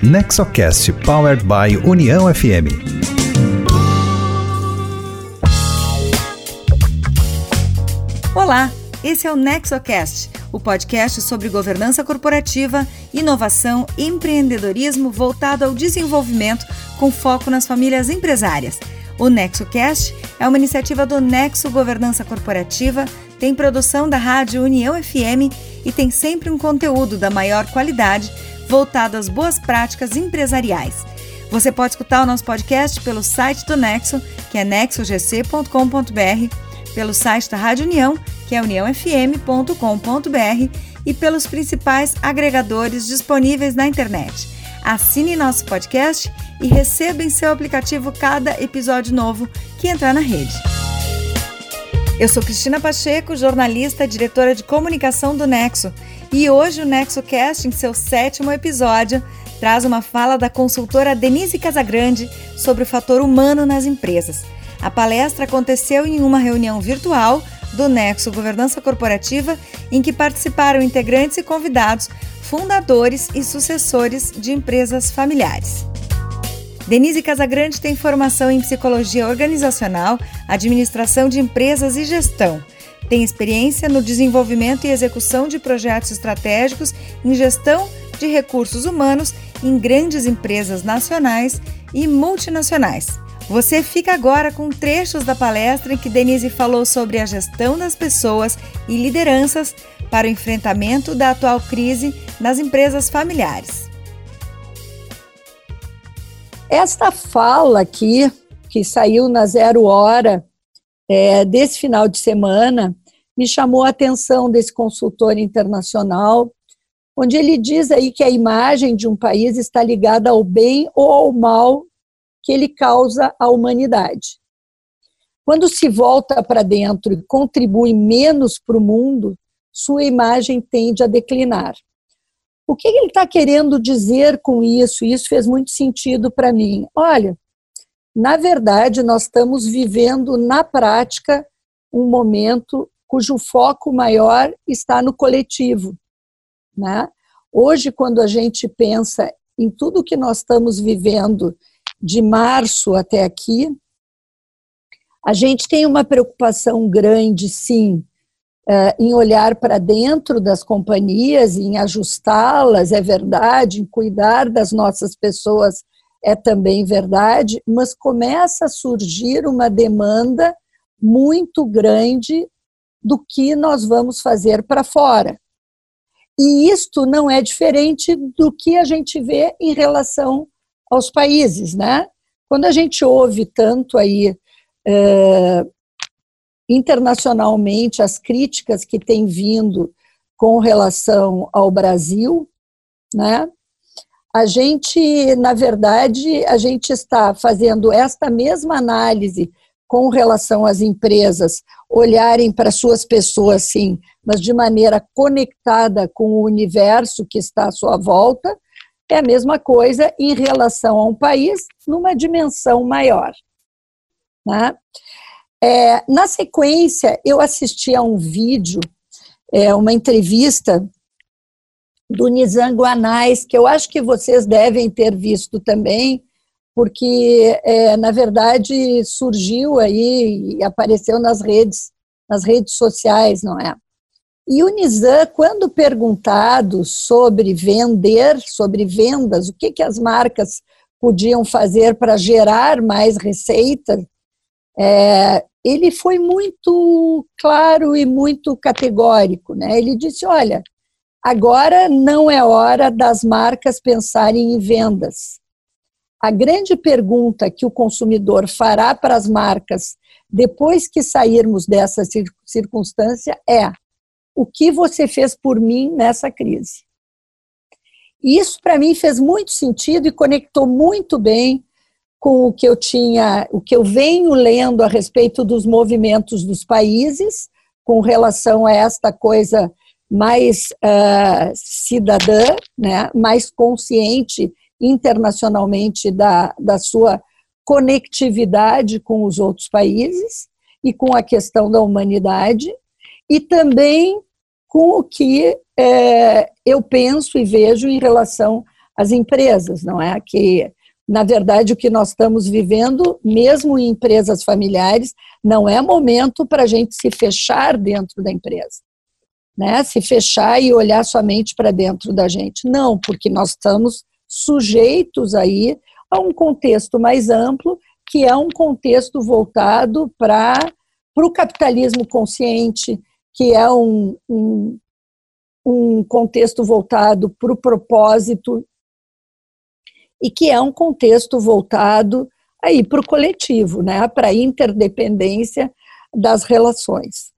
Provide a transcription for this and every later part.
Nexocast Powered by União FM. Olá, esse é o Nexocast, o podcast sobre governança corporativa, inovação e empreendedorismo voltado ao desenvolvimento com foco nas famílias empresárias. O NexoCast é uma iniciativa do Nexo Governança Corporativa, tem produção da Rádio União FM e tem sempre um conteúdo da maior qualidade voltado às boas práticas empresariais. Você pode escutar o nosso podcast pelo site do Nexo, que é nexogc.com.br, pelo site da Rádio União, que é uniãofm.com.br, e pelos principais agregadores disponíveis na internet. Assine nosso podcast e receba em seu aplicativo cada episódio novo que entrar na rede. Eu sou Cristina Pacheco, jornalista e diretora de comunicação do Nexo, e hoje o Nexo Cast, em seu sétimo episódio, traz uma fala da consultora Denise Casagrande sobre o fator humano nas empresas. A palestra aconteceu em uma reunião virtual do Nexo Governança Corporativa, em que participaram integrantes e convidados, fundadores e sucessores de empresas familiares. Denise Casagrande tem formação em psicologia organizacional, administração de empresas e gestão. Tem experiência no desenvolvimento e execução de projetos estratégicos em gestão de recursos humanos em grandes empresas nacionais e multinacionais. Você fica agora com trechos da palestra em que Denise falou sobre a gestão das pessoas e lideranças para o enfrentamento da atual crise nas empresas familiares. Esta fala aqui, que saiu na Zero Hora é, desse final de semana, me chamou a atenção desse consultor internacional, onde ele diz aí que a imagem de um país está ligada ao bem ou ao mal que ele causa à humanidade. Quando se volta para dentro e contribui menos para o mundo, sua imagem tende a declinar. O que ele está querendo dizer com isso? Isso fez muito sentido para mim. Olha, na verdade, nós estamos vivendo na prática um momento cujo foco maior está no coletivo. Né? Hoje, quando a gente pensa em tudo que nós estamos vivendo de março até aqui, a gente tem uma preocupação grande, sim, eh, em olhar para dentro das companhias, em ajustá-las, é verdade, em cuidar das nossas pessoas, é também verdade, mas começa a surgir uma demanda muito grande do que nós vamos fazer para fora. E isto não é diferente do que a gente vê em relação aos países, né? Quando a gente ouve tanto aí é, internacionalmente as críticas que têm vindo com relação ao Brasil, né? A gente, na verdade, a gente está fazendo esta mesma análise com relação às empresas olharem para suas pessoas, sim, mas de maneira conectada com o universo que está à sua volta, é a mesma coisa em relação a um país numa dimensão maior. Né? É, na sequência, eu assisti a um vídeo, é, uma entrevista do Nizam Guanais, que eu acho que vocês devem ter visto também, porque é, na verdade surgiu aí e apareceu nas redes, nas redes sociais, não é? E o Nizam, quando perguntado sobre vender, sobre vendas, o que, que as marcas podiam fazer para gerar mais receita, é, ele foi muito claro e muito categórico. Né? Ele disse: olha, agora não é hora das marcas pensarem em vendas. A grande pergunta que o consumidor fará para as marcas depois que sairmos dessa circunstância é: o que você fez por mim nessa crise? Isso para mim fez muito sentido e conectou muito bem com o que eu tinha, o que eu venho lendo a respeito dos movimentos dos países com relação a esta coisa mais uh, cidadã, né, mais consciente internacionalmente da, da sua conectividade com os outros países e com a questão da humanidade, e também com o que é, eu penso e vejo em relação as empresas, não é? Que, na verdade, o que nós estamos vivendo, mesmo em empresas familiares, não é momento para a gente se fechar dentro da empresa. Né? Se fechar e olhar somente para dentro da gente. Não, porque nós estamos sujeitos aí a um contexto mais amplo, que é um contexto voltado para o capitalismo consciente, que é um, um, um contexto voltado para o propósito e que é um contexto voltado aí para o coletivo, né, para a interdependência das relações.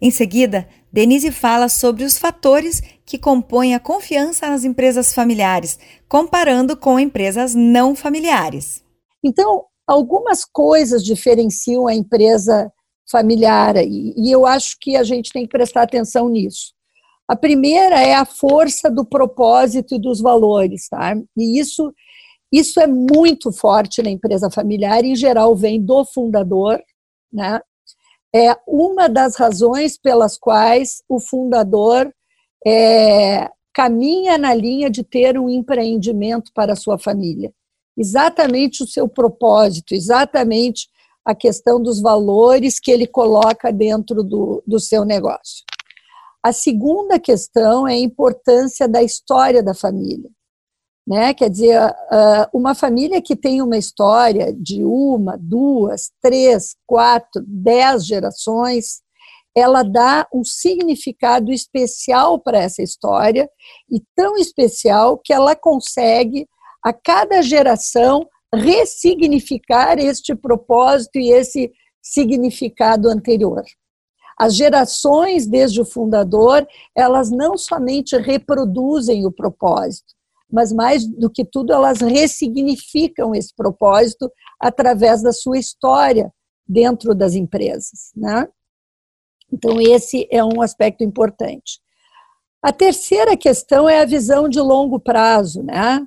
Em seguida, Denise fala sobre os fatores que compõem a confiança nas empresas familiares, comparando com empresas não familiares. Então, algumas coisas diferenciam a empresa familiar e, e eu acho que a gente tem que prestar atenção nisso. A primeira é a força do propósito e dos valores, tá? E isso isso é muito forte na empresa familiar, em geral vem do fundador, né? É uma das razões pelas quais o fundador é, caminha na linha de ter um empreendimento para a sua família. Exatamente o seu propósito, exatamente a questão dos valores que ele coloca dentro do, do seu negócio. A segunda questão é a importância da história da família. Né? Quer dizer, uma família que tem uma história de uma, duas, três, quatro, dez gerações, ela dá um significado especial para essa história e tão especial que ela consegue, a cada geração, ressignificar este propósito e esse significado anterior. As gerações desde o fundador, elas não somente reproduzem o propósito, mas mais do que tudo, elas ressignificam esse propósito através da sua história dentro das empresas. Né? Então, esse é um aspecto importante. A terceira questão é a visão de longo prazo. Né?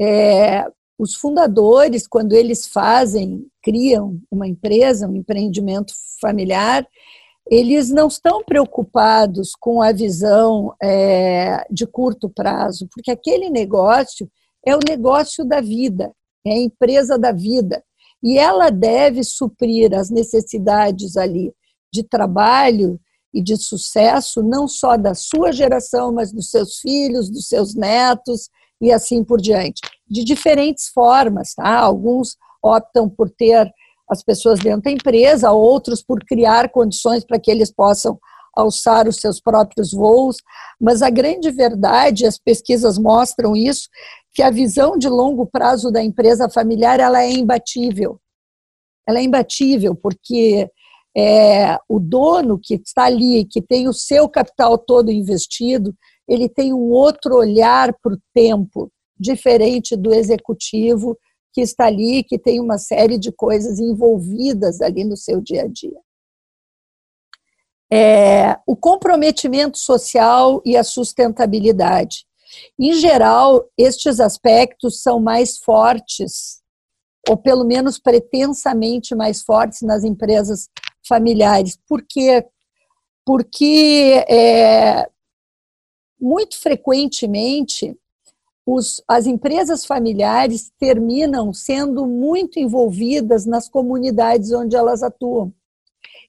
É, os fundadores, quando eles fazem, criam uma empresa, um empreendimento familiar, eles não estão preocupados com a visão é, de curto prazo, porque aquele negócio é o negócio da vida, é a empresa da vida. E ela deve suprir as necessidades ali de trabalho e de sucesso, não só da sua geração, mas dos seus filhos, dos seus netos e assim por diante. De diferentes formas, tá? Alguns optam por ter as pessoas dentro da empresa, outros por criar condições para que eles possam alçar os seus próprios voos, mas a grande verdade, as pesquisas mostram isso, que a visão de longo prazo da empresa familiar ela é imbatível. Ela é imbatível porque é, o dono que está ali, que tem o seu capital todo investido, ele tem um outro olhar para o tempo, diferente do executivo que está ali, que tem uma série de coisas envolvidas ali no seu dia a dia. É, o comprometimento social e a sustentabilidade. Em geral, estes aspectos são mais fortes, ou pelo menos pretensamente mais fortes nas empresas familiares. Por quê? Porque é, muito frequentemente os, as empresas familiares terminam sendo muito envolvidas nas comunidades onde elas atuam.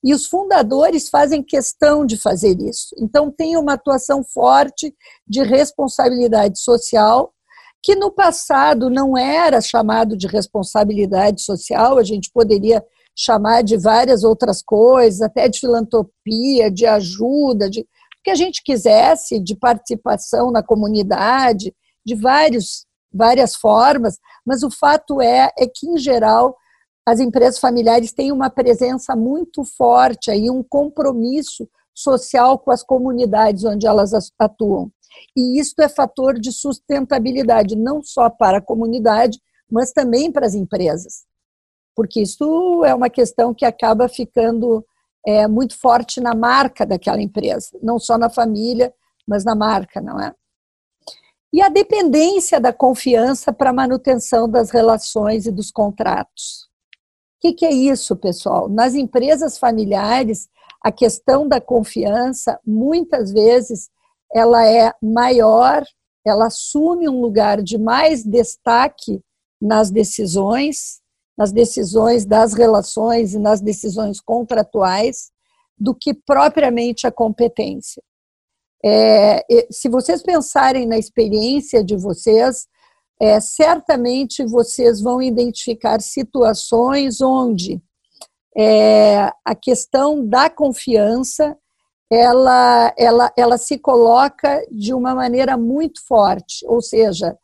E os fundadores fazem questão de fazer isso. Então, tem uma atuação forte de responsabilidade social, que no passado não era chamado de responsabilidade social, a gente poderia chamar de várias outras coisas, até de filantropia, de ajuda, de o que a gente quisesse, de participação na comunidade, de vários, várias formas, mas o fato é, é que, em geral, as empresas familiares têm uma presença muito forte aí, um compromisso social com as comunidades onde elas atuam. E isso é fator de sustentabilidade, não só para a comunidade, mas também para as empresas. Porque isso é uma questão que acaba ficando é, muito forte na marca daquela empresa, não só na família, mas na marca, não é? E a dependência da confiança para manutenção das relações e dos contratos. O que, que é isso, pessoal? Nas empresas familiares, a questão da confiança, muitas vezes, ela é maior ela assume um lugar de mais destaque nas decisões, nas decisões das relações e nas decisões contratuais, do que propriamente a competência. É, se vocês pensarem na experiência de vocês, é, certamente vocês vão identificar situações onde é, a questão da confiança ela, ela, ela se coloca de uma maneira muito forte, ou seja,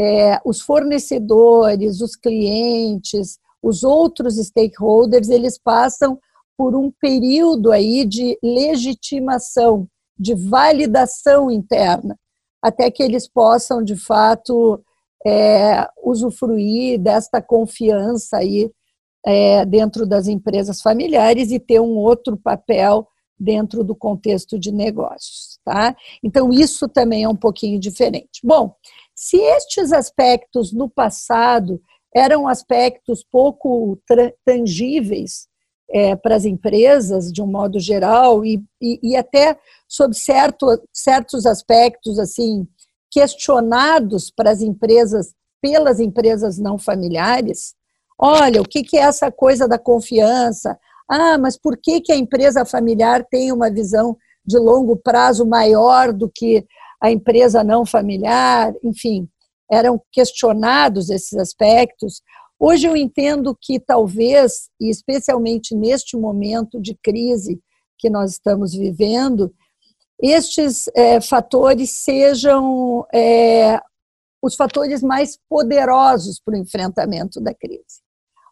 é, os fornecedores, os clientes, os outros stakeholders, eles passam por um período aí de legitimação, de validação interna, até que eles possam, de fato, é, usufruir desta confiança aí é, dentro das empresas familiares e ter um outro papel dentro do contexto de negócios, tá? Então isso também é um pouquinho diferente. Bom, se estes aspectos no passado eram aspectos pouco tangíveis é, para as empresas, de um modo geral, e, e, e até sob certo, certos aspectos assim questionados para as empresas, pelas empresas não familiares. Olha, o que, que é essa coisa da confiança? Ah, mas por que, que a empresa familiar tem uma visão de longo prazo maior do que a empresa não familiar, enfim, eram questionados esses aspectos. Hoje eu entendo que talvez, e especialmente neste momento de crise que nós estamos vivendo, estes é, fatores sejam é, os fatores mais poderosos para o enfrentamento da crise.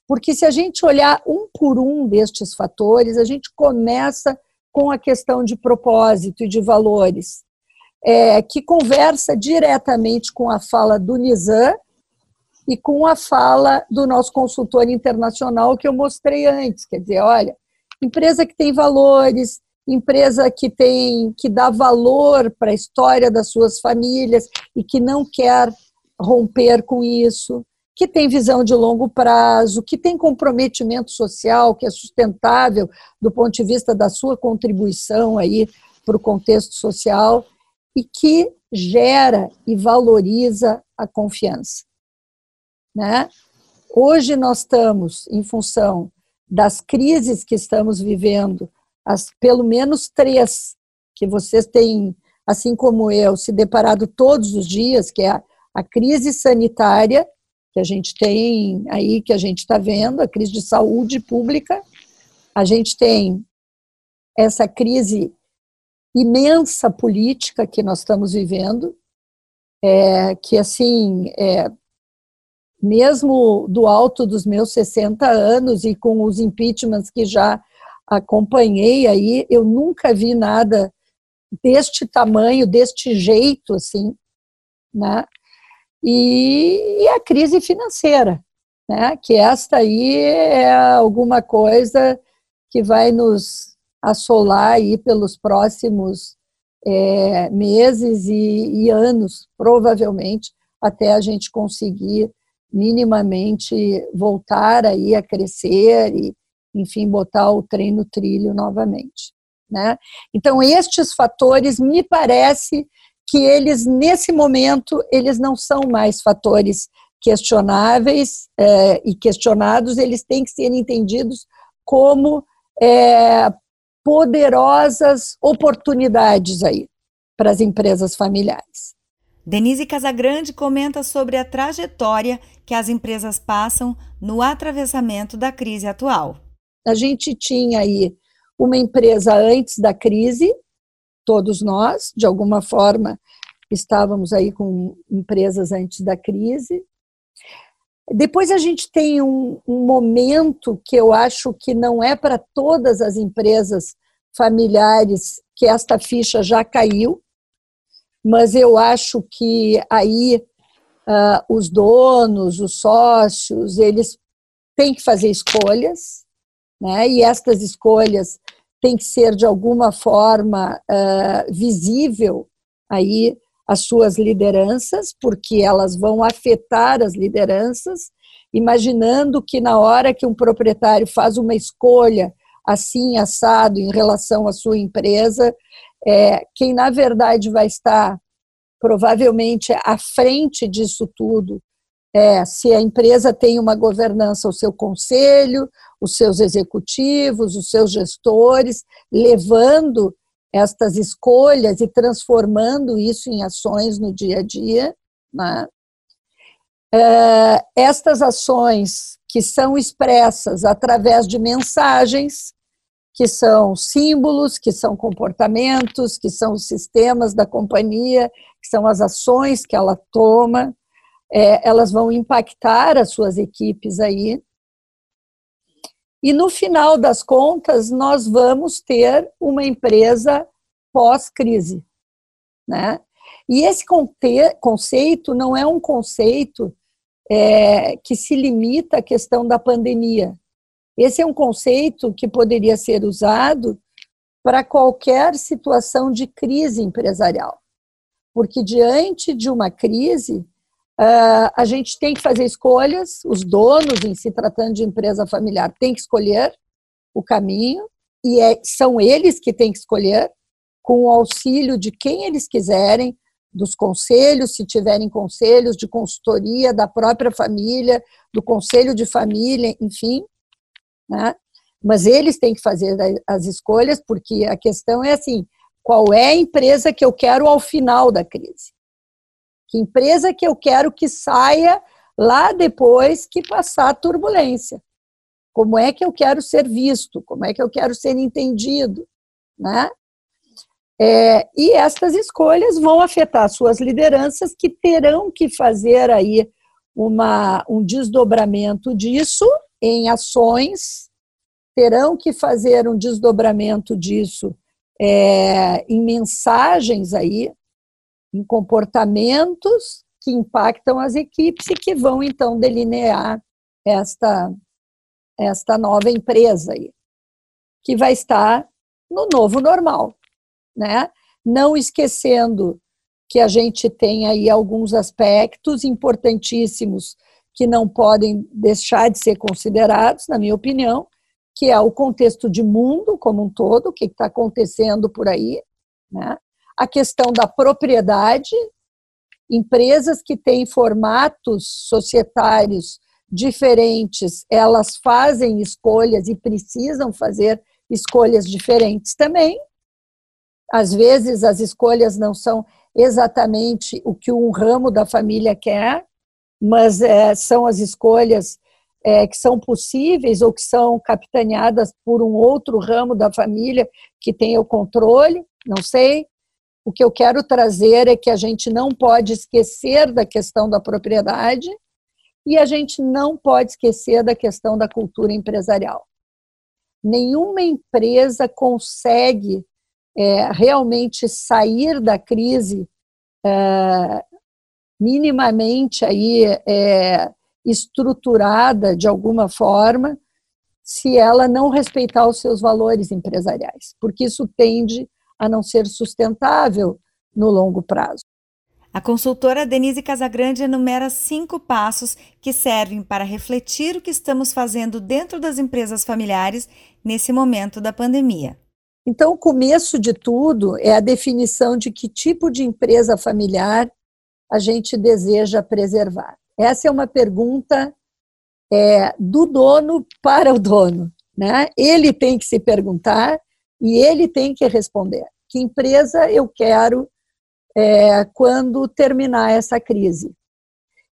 Porque se a gente olhar um por um destes fatores, a gente começa com a questão de propósito e de valores é, que conversa diretamente com a fala do Nizam e com a fala do nosso consultor internacional que eu mostrei antes. Quer dizer, olha, empresa que tem valores, empresa que tem que dá valor para a história das suas famílias e que não quer romper com isso, que tem visão de longo prazo, que tem comprometimento social, que é sustentável do ponto de vista da sua contribuição aí para o contexto social e que gera e valoriza a confiança. Né? Hoje nós estamos, em função das crises que estamos vivendo, as pelo menos três que vocês têm, assim como eu, se deparado todos os dias, que é a, a crise sanitária que a gente tem aí, que a gente está vendo, a crise de saúde pública, a gente tem essa crise imensa política que nós estamos vivendo, é, que assim, é, mesmo do alto dos meus 60 anos e com os impeachments que já acompanhei aí, eu nunca vi nada deste tamanho, deste jeito, assim, né? E, e a crise financeira, né? Que esta aí é alguma coisa que vai nos assolar aí pelos próximos é, meses e, e anos, provavelmente, até a gente conseguir minimamente voltar aí a crescer e, enfim, botar o trem no trilho novamente. Né? Então, estes fatores, me parece que eles, nesse momento, eles não são mais fatores questionáveis é, e questionados, eles têm que ser entendidos como é, poderosas oportunidades aí para as empresas familiares. Denise Casagrande comenta sobre a trajetória que as empresas passam no atravessamento da crise atual. A gente tinha aí uma empresa antes da crise, todos nós, de alguma forma, estávamos aí com empresas antes da crise. Depois a gente tem um, um momento que eu acho que não é para todas as empresas familiares que esta ficha já caiu, mas eu acho que aí uh, os donos, os sócios, eles têm que fazer escolhas, né? E estas escolhas têm que ser de alguma forma uh, visível aí as suas lideranças, porque elas vão afetar as lideranças, imaginando que na hora que um proprietário faz uma escolha assim assado em relação à sua empresa, é, quem na verdade vai estar provavelmente à frente disso tudo é se a empresa tem uma governança, o seu conselho, os seus executivos, os seus gestores, levando estas escolhas e transformando isso em ações no dia a dia. Né? É, estas ações que são expressas através de mensagens, que são símbolos, que são comportamentos, que são os sistemas da companhia, que são as ações que ela toma, é, elas vão impactar as suas equipes aí. E no final das contas, nós vamos ter uma empresa pós-crise. Né? E esse conceito não é um conceito é, que se limita à questão da pandemia. Esse é um conceito que poderia ser usado para qualquer situação de crise empresarial. Porque diante de uma crise, uh, a gente tem que fazer escolhas, os donos, em se tratando de empresa familiar, têm que escolher o caminho, e é, são eles que têm que escolher, com o auxílio de quem eles quiserem, dos conselhos, se tiverem conselhos, de consultoria da própria família, do conselho de família, enfim né? Mas eles têm que fazer as escolhas, porque a questão é assim: qual é a empresa que eu quero ao final da crise? Que empresa que eu quero que saia lá depois que passar a turbulência? Como é que eu quero ser visto? Como é que eu quero ser entendido? Né? É, e estas escolhas vão afetar suas lideranças que terão que fazer aí uma, um desdobramento disso em ações, terão que fazer um desdobramento disso é, em mensagens aí, em comportamentos que impactam as equipes e que vão então delinear esta, esta nova empresa aí, que vai estar no novo normal, né? Não esquecendo que a gente tem aí alguns aspectos importantíssimos que não podem deixar de ser considerados, na minha opinião, que é o contexto de mundo como um todo, o que está acontecendo por aí, né? a questão da propriedade, empresas que têm formatos societários diferentes, elas fazem escolhas e precisam fazer escolhas diferentes também. Às vezes as escolhas não são exatamente o que um ramo da família quer, mas é, são as escolhas é, que são possíveis ou que são capitaneadas por um outro ramo da família que tem o controle, não sei. O que eu quero trazer é que a gente não pode esquecer da questão da propriedade e a gente não pode esquecer da questão da cultura empresarial. Nenhuma empresa consegue é, realmente sair da crise é, minimamente aí é, estruturada de alguma forma, se ela não respeitar os seus valores empresariais, porque isso tende a não ser sustentável no longo prazo. A consultora Denise Casagrande enumera cinco passos que servem para refletir o que estamos fazendo dentro das empresas familiares nesse momento da pandemia. Então, o começo de tudo é a definição de que tipo de empresa familiar a gente deseja preservar? Essa é uma pergunta é, do dono para o dono. Né? Ele tem que se perguntar e ele tem que responder. Que empresa eu quero é, quando terminar essa crise?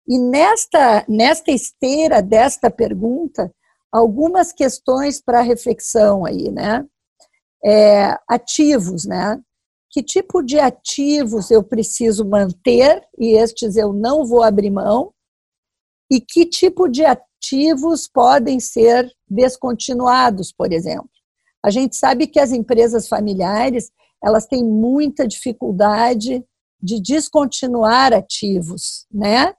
E nesta, nesta esteira desta pergunta, algumas questões para reflexão aí, né? É, ativos, né? Que tipo de ativos eu preciso manter e estes eu não vou abrir mão, e que tipo de ativos podem ser descontinuados, por exemplo. A gente sabe que as empresas familiares, elas têm muita dificuldade de descontinuar ativos, né?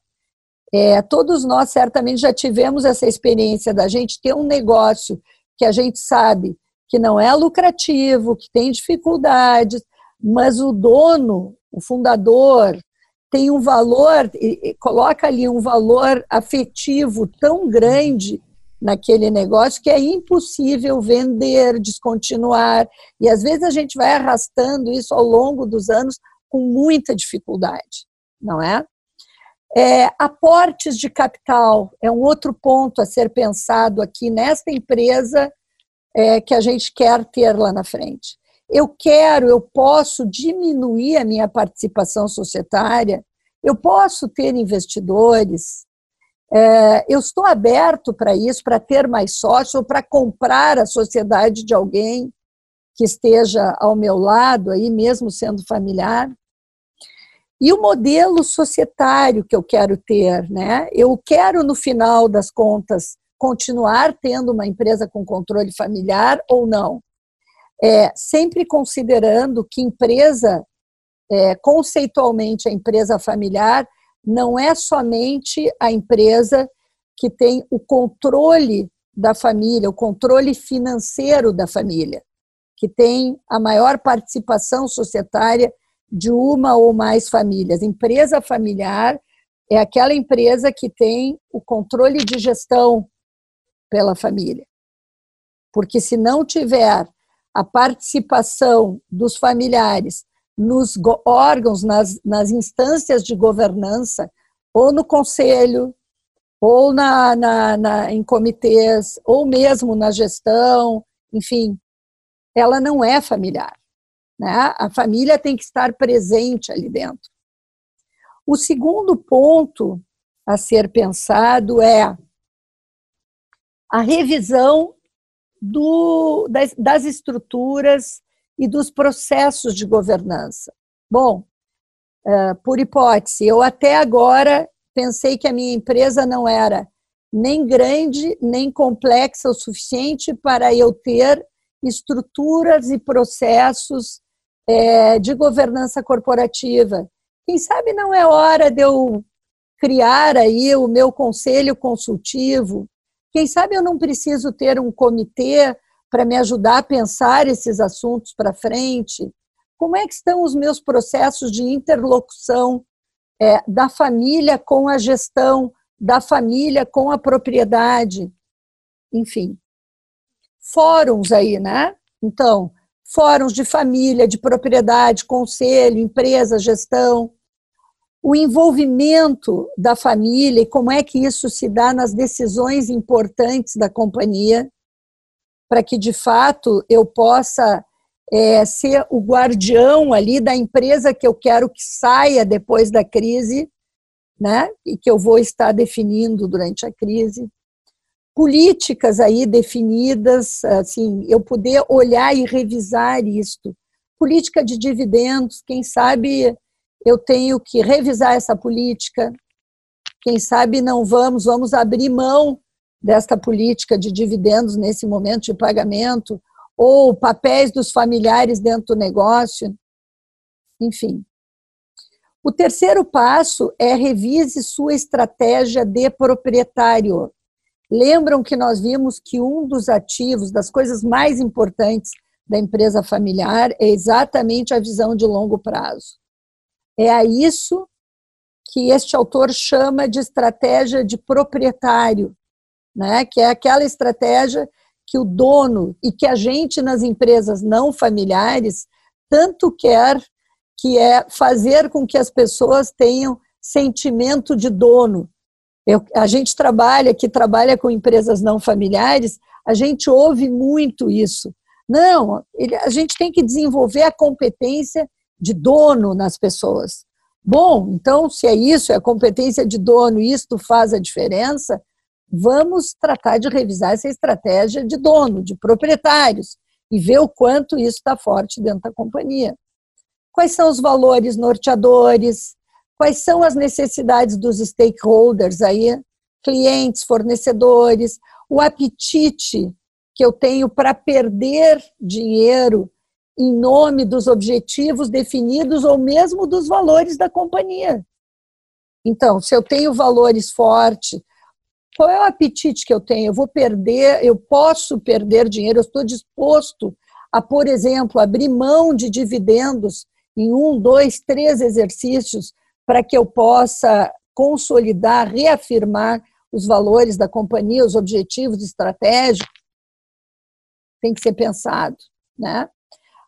É, todos nós certamente já tivemos essa experiência da gente ter um negócio que a gente sabe que não é lucrativo, que tem dificuldades, mas o dono, o fundador, tem um valor, coloca ali um valor afetivo tão grande naquele negócio que é impossível vender, descontinuar. E às vezes a gente vai arrastando isso ao longo dos anos com muita dificuldade, não é? é? Aportes de capital é um outro ponto a ser pensado aqui nesta empresa é, que a gente quer ter lá na frente. Eu quero, eu posso diminuir a minha participação societária, eu posso ter investidores, é, eu estou aberto para isso, para ter mais sócios ou para comprar a sociedade de alguém que esteja ao meu lado, aí mesmo sendo familiar. E o modelo societário que eu quero ter, né? Eu quero, no final das contas, continuar tendo uma empresa com controle familiar ou não. É, sempre considerando que empresa, é, conceitualmente, a empresa familiar não é somente a empresa que tem o controle da família, o controle financeiro da família, que tem a maior participação societária de uma ou mais famílias. Empresa familiar é aquela empresa que tem o controle de gestão pela família. Porque se não tiver a participação dos familiares nos órgãos, nas, nas instâncias de governança, ou no conselho, ou na, na, na, em comitês, ou mesmo na gestão, enfim, ela não é familiar. Né? A família tem que estar presente ali dentro. O segundo ponto a ser pensado é a revisão do, das, das estruturas e dos processos de governança. Bom, uh, por hipótese, eu até agora pensei que a minha empresa não era nem grande, nem complexa o suficiente para eu ter estruturas e processos é, de governança corporativa. Quem sabe não é hora de eu criar aí o meu conselho consultivo? Quem sabe eu não preciso ter um comitê para me ajudar a pensar esses assuntos para frente? Como é que estão os meus processos de interlocução é, da família com a gestão, da família com a propriedade? Enfim, fóruns aí, né? Então, fóruns de família, de propriedade, conselho, empresa, gestão, o envolvimento da família e como é que isso se dá nas decisões importantes da companhia para que de fato eu possa é, ser o guardião ali da empresa que eu quero que saia depois da crise, né? E que eu vou estar definindo durante a crise. Políticas aí definidas, assim, eu poder olhar e revisar isto. Política de dividendos, quem sabe eu tenho que revisar essa política. Quem sabe não vamos, vamos abrir mão desta política de dividendos nesse momento de pagamento, ou papéis dos familiares dentro do negócio, enfim. O terceiro passo é revise sua estratégia de proprietário. Lembram que nós vimos que um dos ativos, das coisas mais importantes da empresa familiar, é exatamente a visão de longo prazo. É a isso que este autor chama de estratégia de proprietário, né? que é aquela estratégia que o dono e que a gente nas empresas não familiares tanto quer, que é fazer com que as pessoas tenham sentimento de dono. Eu, a gente trabalha, que trabalha com empresas não familiares, a gente ouve muito isso. Não, ele, a gente tem que desenvolver a competência de dono nas pessoas. Bom, então, se é isso, é a competência de dono, isto faz a diferença, vamos tratar de revisar essa estratégia de dono, de proprietários, e ver o quanto isso está forte dentro da companhia. Quais são os valores norteadores? Quais são as necessidades dos stakeholders aí? Clientes, fornecedores, o apetite que eu tenho para perder dinheiro em nome dos objetivos definidos ou mesmo dos valores da companhia. Então, se eu tenho valores fortes, qual é o apetite que eu tenho? Eu vou perder, eu posso perder dinheiro, eu estou disposto a, por exemplo, abrir mão de dividendos em um, dois, três exercícios para que eu possa consolidar, reafirmar os valores da companhia, os objetivos estratégicos. Tem que ser pensado, né?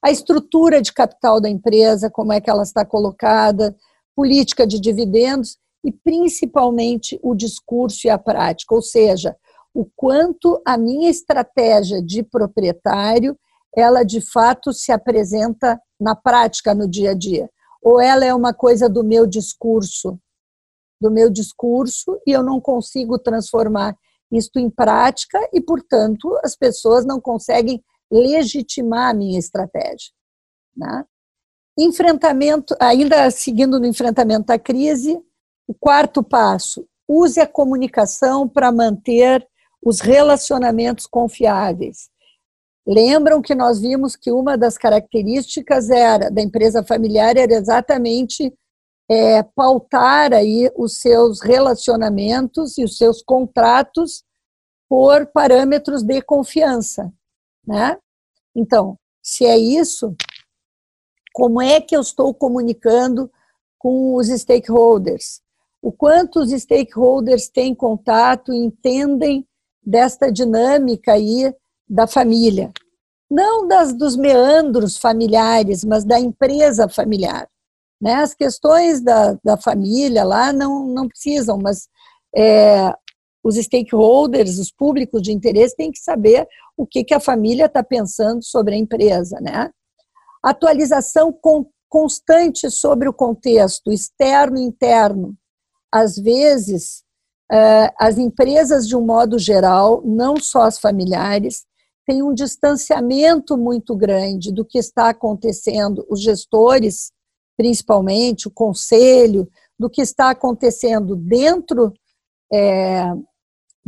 A estrutura de capital da empresa, como é que ela está colocada, política de dividendos e principalmente o discurso e a prática, ou seja, o quanto a minha estratégia de proprietário ela de fato se apresenta na prática no dia a dia, ou ela é uma coisa do meu discurso, do meu discurso e eu não consigo transformar isto em prática e, portanto, as pessoas não conseguem legitimar a minha estratégia. Né? Enfrentamento, ainda seguindo no enfrentamento da crise, o quarto passo, use a comunicação para manter os relacionamentos confiáveis. Lembram que nós vimos que uma das características era da empresa familiar era exatamente é, pautar aí os seus relacionamentos e os seus contratos por parâmetros de confiança, né? Então, se é isso, como é que eu estou comunicando com os stakeholders? O quanto os stakeholders têm contato e entendem desta dinâmica aí da família? Não das, dos meandros familiares, mas da empresa familiar. Né? As questões da, da família lá não, não precisam, mas é, os stakeholders, os públicos de interesse, têm que saber o que, que a família está pensando sobre a empresa, né? Atualização com, constante sobre o contexto externo e interno. Às vezes, uh, as empresas, de um modo geral, não só as familiares, têm um distanciamento muito grande do que está acontecendo, os gestores, principalmente, o conselho, do que está acontecendo dentro é,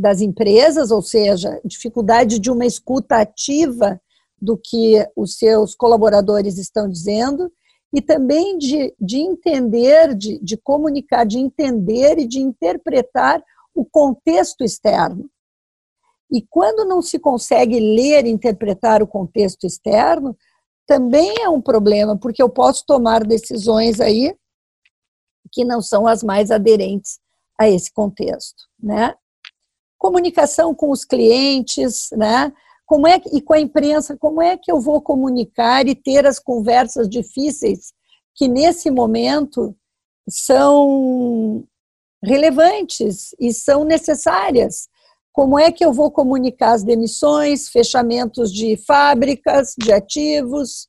das empresas, ou seja, dificuldade de uma escuta ativa do que os seus colaboradores estão dizendo, e também de, de entender, de, de comunicar, de entender e de interpretar o contexto externo. E quando não se consegue ler e interpretar o contexto externo, também é um problema, porque eu posso tomar decisões aí que não são as mais aderentes a esse contexto, né? Comunicação com os clientes, né? Como é que, e com a imprensa, como é que eu vou comunicar e ter as conversas difíceis que nesse momento são relevantes e são necessárias? Como é que eu vou comunicar as demissões, fechamentos de fábricas, de ativos,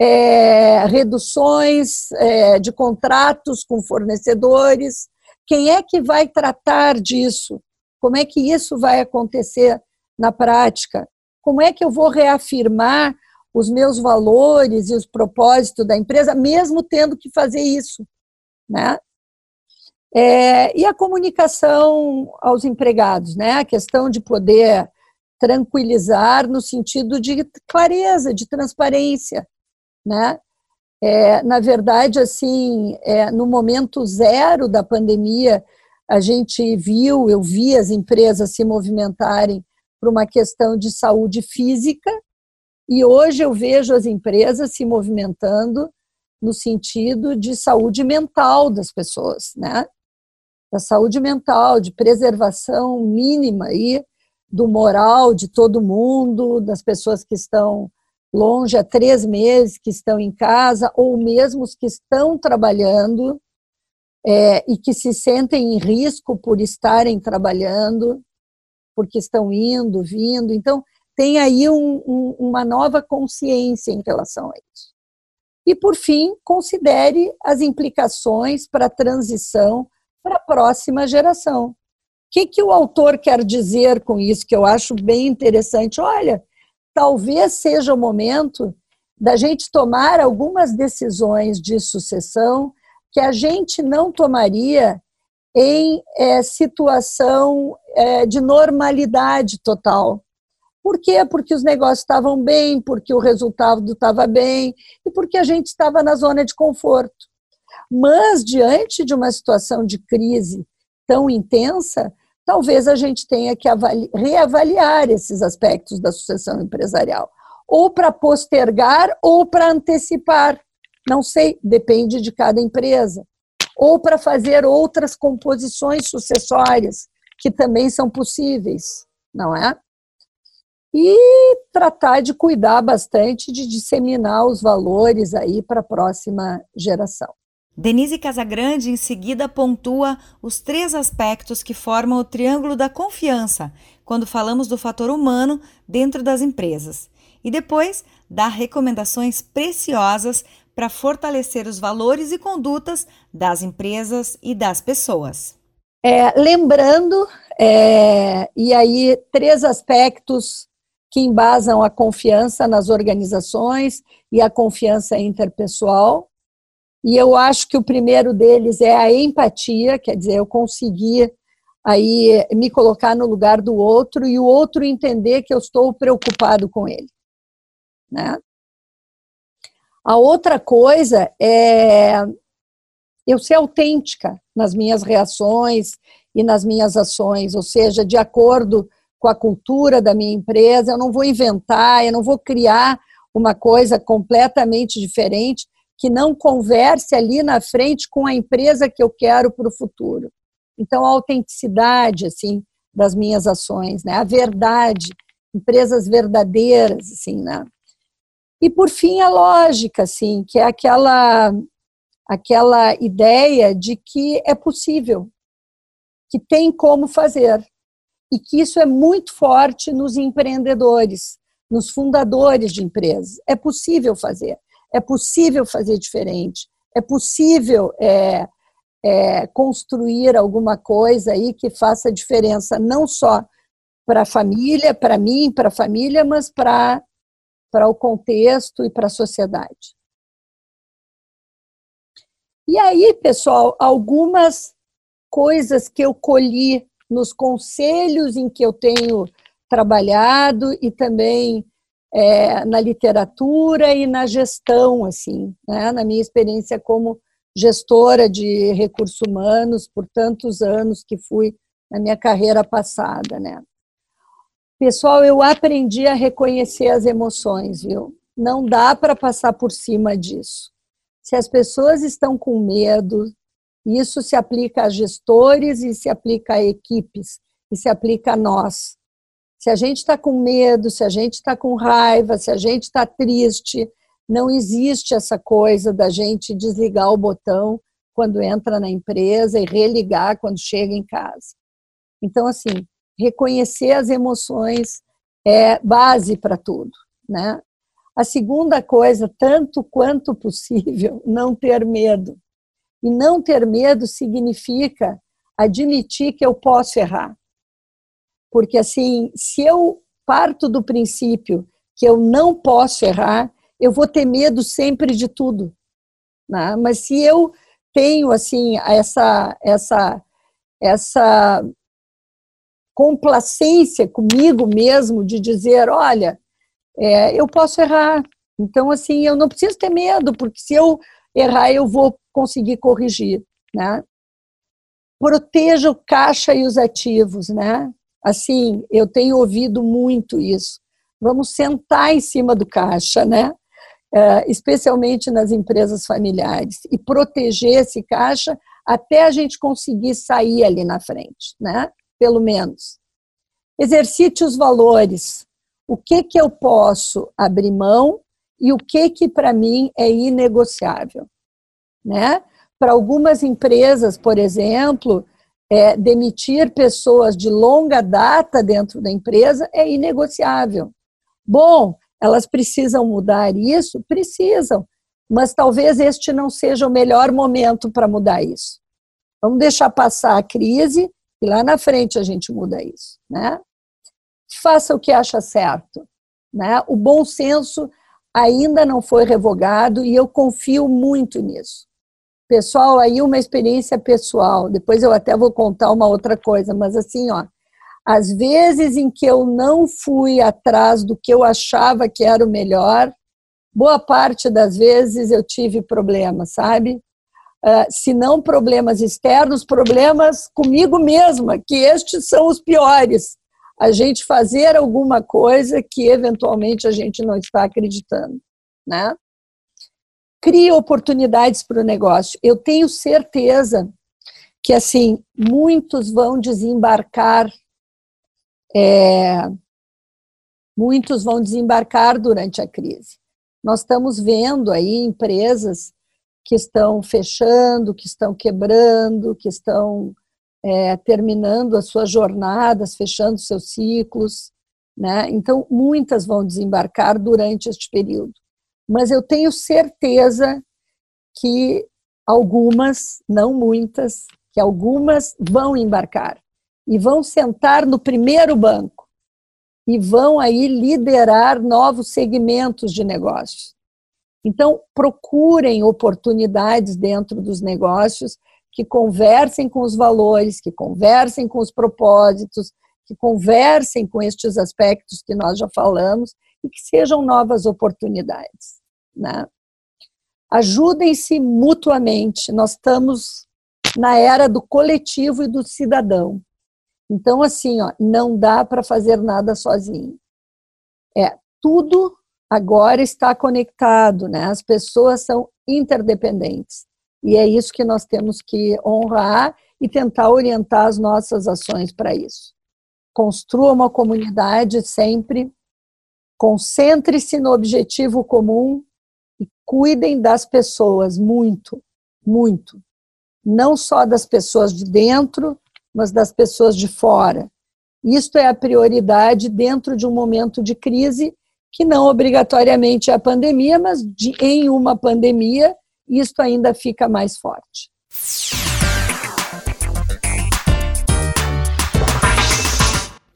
é, reduções é, de contratos com fornecedores? Quem é que vai tratar disso? Como é que isso vai acontecer na prática? Como é que eu vou reafirmar os meus valores e os propósitos da empresa, mesmo tendo que fazer isso, né? É, e a comunicação aos empregados, né? A questão de poder tranquilizar no sentido de clareza, de transparência, né? É, na verdade, assim, é, no momento zero da pandemia, a gente viu, eu vi as empresas se movimentarem por uma questão de saúde física, e hoje eu vejo as empresas se movimentando no sentido de saúde mental das pessoas, né? Da saúde mental, de preservação mínima aí do moral de todo mundo, das pessoas que estão longe há três meses, que estão em casa, ou mesmo os que estão trabalhando, é, e que se sentem em risco por estarem trabalhando, porque estão indo, vindo. Então, tem aí um, um, uma nova consciência em relação a isso. E, por fim, considere as implicações para a transição para a próxima geração. O que, que o autor quer dizer com isso, que eu acho bem interessante? Olha, talvez seja o momento da gente tomar algumas decisões de sucessão que a gente não tomaria em é, situação é, de normalidade total. Por quê? Porque os negócios estavam bem, porque o resultado estava bem e porque a gente estava na zona de conforto. Mas, diante de uma situação de crise tão intensa, talvez a gente tenha que reavaliar esses aspectos da sucessão empresarial, ou para postergar ou para antecipar. Não sei, depende de cada empresa. Ou para fazer outras composições sucessórias, que também são possíveis, não é? e tratar de cuidar bastante de disseminar os valores aí para a próxima geração. Denise Casagrande em seguida pontua os três aspectos que formam o triângulo da confiança quando falamos do fator humano dentro das empresas. E depois dá recomendações preciosas para fortalecer os valores e condutas das empresas e das pessoas. É, lembrando, é, e aí, três aspectos que embasam a confiança nas organizações e a confiança interpessoal. E eu acho que o primeiro deles é a empatia, quer dizer, eu conseguir aí me colocar no lugar do outro e o outro entender que eu estou preocupado com ele, né? A outra coisa é eu ser autêntica nas minhas reações e nas minhas ações, ou seja, de acordo com a cultura da minha empresa, eu não vou inventar, eu não vou criar uma coisa completamente diferente que não converse ali na frente com a empresa que eu quero para o futuro. Então, a autenticidade, assim, das minhas ações, né? A verdade, empresas verdadeiras, assim, né? E, por fim, a lógica, assim, que é aquela, aquela ideia de que é possível, que tem como fazer, e que isso é muito forte nos empreendedores, nos fundadores de empresas. É possível fazer, é possível fazer diferente, é possível é, é, construir alguma coisa aí que faça diferença, não só para a família, para mim, para a família, mas para para o contexto e para a sociedade. E aí, pessoal, algumas coisas que eu colhi nos conselhos em que eu tenho trabalhado e também é, na literatura e na gestão, assim, né? na minha experiência como gestora de recursos humanos por tantos anos que fui na minha carreira passada, né? Pessoal, eu aprendi a reconhecer as emoções, viu? Não dá para passar por cima disso. Se as pessoas estão com medo, isso se aplica a gestores e se aplica a equipes e se aplica a nós. Se a gente está com medo, se a gente está com raiva, se a gente está triste, não existe essa coisa da gente desligar o botão quando entra na empresa e religar quando chega em casa. Então, assim, reconhecer as emoções é base para tudo, né? A segunda coisa, tanto quanto possível, não ter medo. E não ter medo significa admitir que eu posso errar. Porque, assim, se eu parto do princípio que eu não posso errar, eu vou ter medo sempre de tudo. Né? Mas se eu tenho, assim, essa, essa, essa complacência comigo mesmo de dizer, olha, é, eu posso errar. Então, assim, eu não preciso ter medo, porque se eu errar, eu vou conseguir corrigir, né? Proteja o caixa e os ativos, né? Assim, eu tenho ouvido muito isso. Vamos sentar em cima do caixa, né? É, especialmente nas empresas familiares, e proteger esse caixa até a gente conseguir sair ali na frente, né? Pelo menos. Exercite os valores. O que que eu posso abrir mão e o que que para mim é inegociável né? Para algumas empresas, por exemplo, é, demitir pessoas de longa data dentro da empresa é inegociável. Bom, elas precisam mudar isso? Precisam, mas talvez este não seja o melhor momento para mudar isso. Vamos deixar passar a crise e lá na frente a gente muda isso, né? Faça o que acha certo, né? O bom senso ainda não foi revogado e eu confio muito nisso. Pessoal, aí uma experiência pessoal. Depois eu até vou contar uma outra coisa, mas assim, ó, às vezes em que eu não fui atrás do que eu achava que era o melhor, boa parte das vezes eu tive problemas, sabe? Uh, se não problemas externos, problemas comigo mesma, que estes são os piores. A gente fazer alguma coisa que eventualmente a gente não está acreditando, né? cria oportunidades para o negócio. Eu tenho certeza que assim muitos vão desembarcar é, Muitos vão desembarcar durante a crise. Nós estamos vendo aí empresas que estão fechando, que estão quebrando, que estão é, terminando as suas jornadas, fechando seus ciclos. Né? Então, muitas vão desembarcar durante este período. Mas eu tenho certeza que algumas, não muitas, que algumas vão embarcar e vão sentar no primeiro banco e vão aí liderar novos segmentos de negócios. Então, procurem oportunidades dentro dos negócios que conversem com os valores, que conversem com os propósitos, que conversem com estes aspectos que nós já falamos e que sejam novas oportunidades. Né? Ajudem-se mutuamente. Nós estamos na era do coletivo e do cidadão. Então, assim, ó, não dá para fazer nada sozinho. É tudo agora está conectado, né? As pessoas são interdependentes. E é isso que nós temos que honrar e tentar orientar as nossas ações para isso. Construa uma comunidade sempre, concentre-se no objetivo comum e cuidem das pessoas muito, muito. Não só das pessoas de dentro, mas das pessoas de fora. Isto é a prioridade dentro de um momento de crise que não obrigatoriamente é a pandemia, mas de, em uma pandemia isto ainda fica mais forte.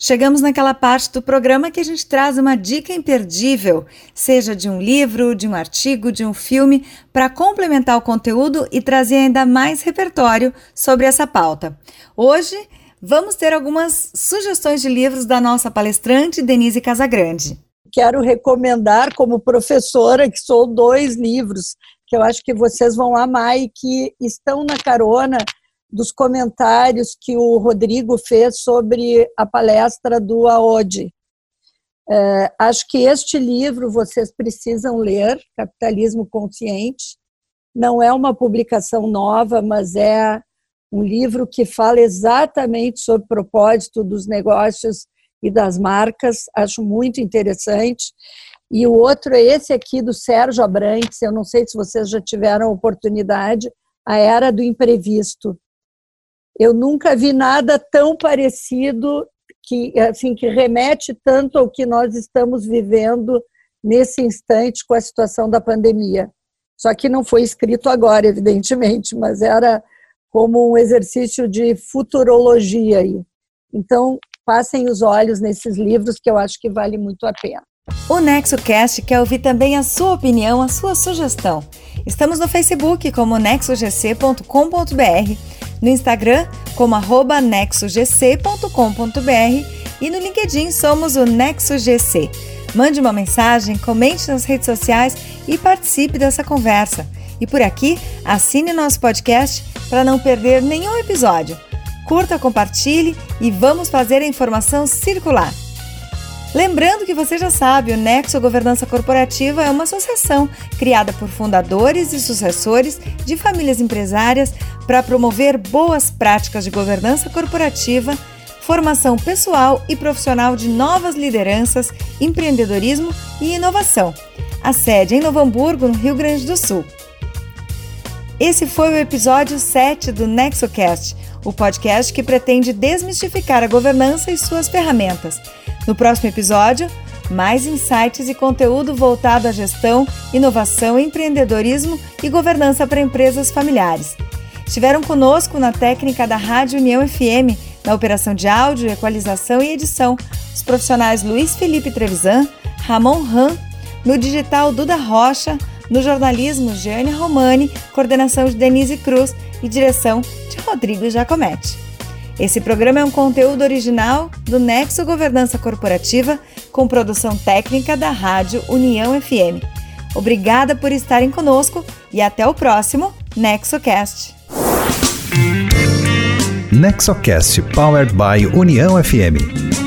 Chegamos naquela parte do programa que a gente traz uma dica imperdível, seja de um livro, de um artigo, de um filme, para complementar o conteúdo e trazer ainda mais repertório sobre essa pauta. Hoje vamos ter algumas sugestões de livros da nossa palestrante Denise Casagrande. Quero recomendar como professora que sou dois livros que eu acho que vocês vão amar e que estão na carona dos comentários que o Rodrigo fez sobre a palestra do AOD. É, acho que este livro vocês precisam ler, Capitalismo Consciente. Não é uma publicação nova, mas é um livro que fala exatamente sobre o propósito dos negócios e das marcas. Acho muito interessante. E o outro é esse aqui do Sérgio Abrantes, eu não sei se vocês já tiveram oportunidade, A Era do Imprevisto. Eu nunca vi nada tão parecido que assim que remete tanto ao que nós estamos vivendo nesse instante com a situação da pandemia. Só que não foi escrito agora, evidentemente, mas era como um exercício de futurologia aí. Então, passem os olhos nesses livros que eu acho que vale muito a pena. O NexoCast quer ouvir também a sua opinião, a sua sugestão. Estamos no Facebook como nexogc.com.br, no Instagram como arroba nexogc.com.br e no LinkedIn somos o NexoGC. Mande uma mensagem, comente nas redes sociais e participe dessa conversa. E por aqui, assine nosso podcast para não perder nenhum episódio. Curta, compartilhe e vamos fazer a informação circular. Lembrando que você já sabe, o Nexo Governança Corporativa é uma associação criada por fundadores e sucessores de famílias empresárias para promover boas práticas de governança corporativa, formação pessoal e profissional de novas lideranças, empreendedorismo e inovação. A sede é em Novo Hamburgo, no Rio Grande do Sul. Esse foi o episódio 7 do NexoCast, o podcast que pretende desmistificar a governança e suas ferramentas no próximo episódio, mais insights e conteúdo voltado à gestão, inovação, empreendedorismo e governança para empresas familiares. Estiveram conosco na técnica da Rádio União FM, na operação de áudio, equalização e edição, os profissionais Luiz Felipe Trevisan, Ramon Ram, no digital Duda Rocha, no jornalismo Jeane Romani, coordenação de Denise Cruz e direção de Rodrigo Giacometti. Esse programa é um conteúdo original do Nexo Governança Corporativa, com produção técnica da Rádio União FM. Obrigada por estarem conosco e até o próximo NexoCast. NexoCast Powered by União FM.